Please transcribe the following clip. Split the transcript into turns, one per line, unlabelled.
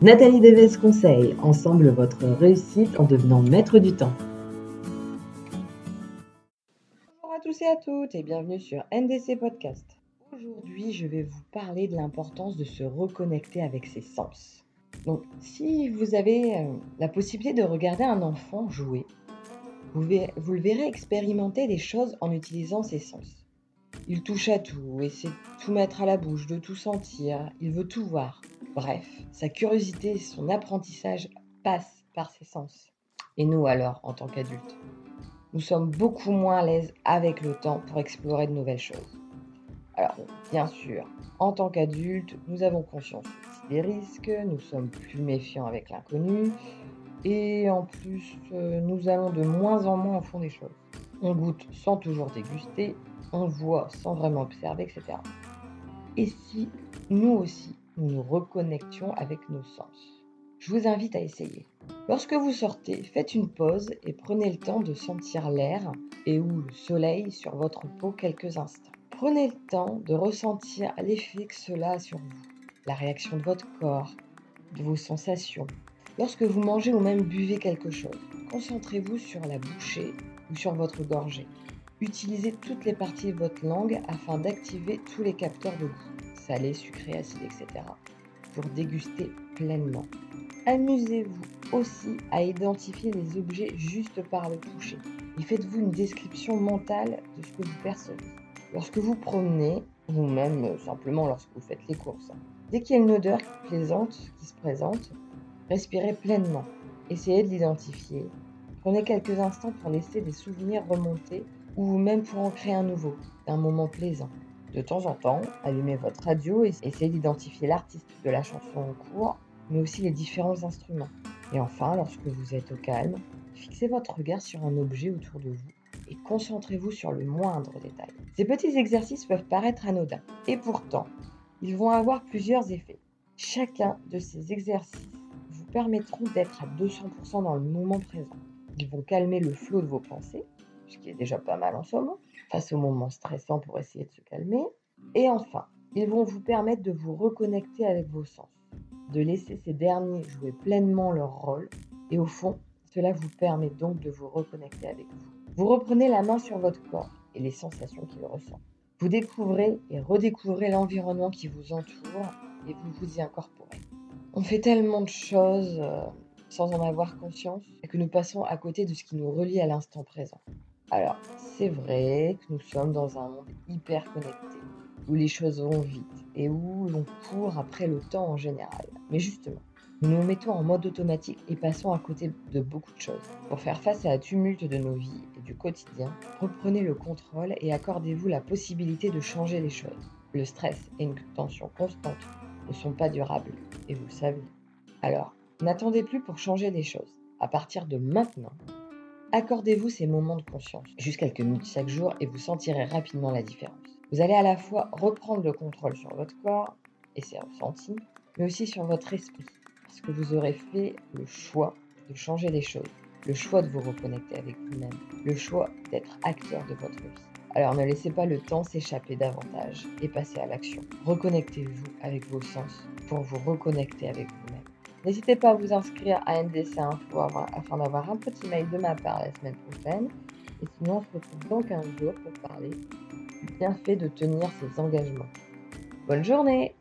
Nathalie Deves conseille, ensemble votre réussite en devenant maître du temps.
Bonjour à tous et à toutes et bienvenue sur NDC Podcast. Aujourd'hui, je vais vous parler de l'importance de se reconnecter avec ses sens. Donc, si vous avez euh, la possibilité de regarder un enfant jouer, vous, vous le verrez expérimenter des choses en utilisant ses sens. Il touche à tout, essaie de tout mettre à la bouche, de tout sentir, il veut tout voir. Bref, sa curiosité son apprentissage passent par ses sens. Et nous alors, en tant qu'adultes Nous sommes beaucoup moins à l'aise avec le temps pour explorer de nouvelles choses. Alors, bien sûr, en tant qu'adultes, nous avons conscience des risques, nous sommes plus méfiants avec l'inconnu, et en plus, euh, nous allons de moins en moins au fond des choses. On goûte sans toujours déguster, on voit sans vraiment observer, etc. Et si nous aussi, nous nous reconnections avec nos sens Je vous invite à essayer. Lorsque vous sortez, faites une pause et prenez le temps de sentir l'air et ou le soleil sur votre peau quelques instants. Prenez le temps de ressentir l'effet que cela a sur vous, la réaction de votre corps, de vos sensations. Lorsque vous mangez ou même buvez quelque chose, concentrez-vous sur la bouchée ou sur votre gorgée. Utilisez toutes les parties de votre langue afin d'activer tous les capteurs de goût, salé, sucré, acide, etc., pour déguster pleinement. Amusez-vous aussi à identifier les objets juste par le toucher et faites-vous une description mentale de ce que vous percevez. Lorsque vous promenez, ou même euh, simplement lorsque vous faites les courses, dès qu'il y a une odeur plaisante qui se présente, respirez pleinement. Essayez de l'identifier. Prenez quelques instants pour laisser des souvenirs remonter ou même pour en créer un nouveau, un moment plaisant. De temps en temps, allumez votre radio et essayez d'identifier l'artiste de la chanson en cours, mais aussi les différents instruments. Et enfin, lorsque vous êtes au calme, fixez votre regard sur un objet autour de vous et concentrez-vous sur le moindre détail. Ces petits exercices peuvent paraître anodins, et pourtant, ils vont avoir plusieurs effets. Chacun de ces exercices vous permettront d'être à 200% dans le moment présent. Ils vont calmer le flot de vos pensées ce qui est déjà pas mal en somme, face aux moments stressants pour essayer de se calmer. Et enfin, ils vont vous permettre de vous reconnecter avec vos sens, de laisser ces derniers jouer pleinement leur rôle, et au fond, cela vous permet donc de vous reconnecter avec vous. Vous reprenez la main sur votre corps et les sensations qu'il ressent. Vous découvrez et redécouvrez l'environnement qui vous entoure et vous vous y incorporez. On fait tellement de choses euh, sans en avoir conscience et que nous passons à côté de ce qui nous relie à l'instant présent. Alors, c'est vrai que nous sommes dans un monde hyper connecté, où les choses vont vite et où l'on court après le temps en général. Mais justement, nous nous mettons en mode automatique et passons à côté de beaucoup de choses. Pour faire face à la tumulte de nos vies et du quotidien, reprenez le contrôle et accordez-vous la possibilité de changer les choses. Le stress et une tension constante ne sont pas durables, et vous le savez. Alors, n'attendez plus pour changer les choses. À partir de maintenant, Accordez-vous ces moments de conscience, juste quelques minutes chaque jour, et vous sentirez rapidement la différence. Vous allez à la fois reprendre le contrôle sur votre corps et ses ressentis, mais aussi sur votre esprit, parce que vous aurez fait le choix de changer les choses, le choix de vous reconnecter avec vous-même, le choix d'être acteur de votre vie. Alors ne laissez pas le temps s'échapper davantage et passez à l'action. Reconnectez-vous avec vos sens pour vous reconnecter avec vous-même. N'hésitez pas à vous inscrire à NDC Info afin d'avoir un petit mail de ma part la semaine prochaine. Et sinon, on se retrouve dans 15 jours pour parler du bienfait de tenir ses engagements. Bonne journée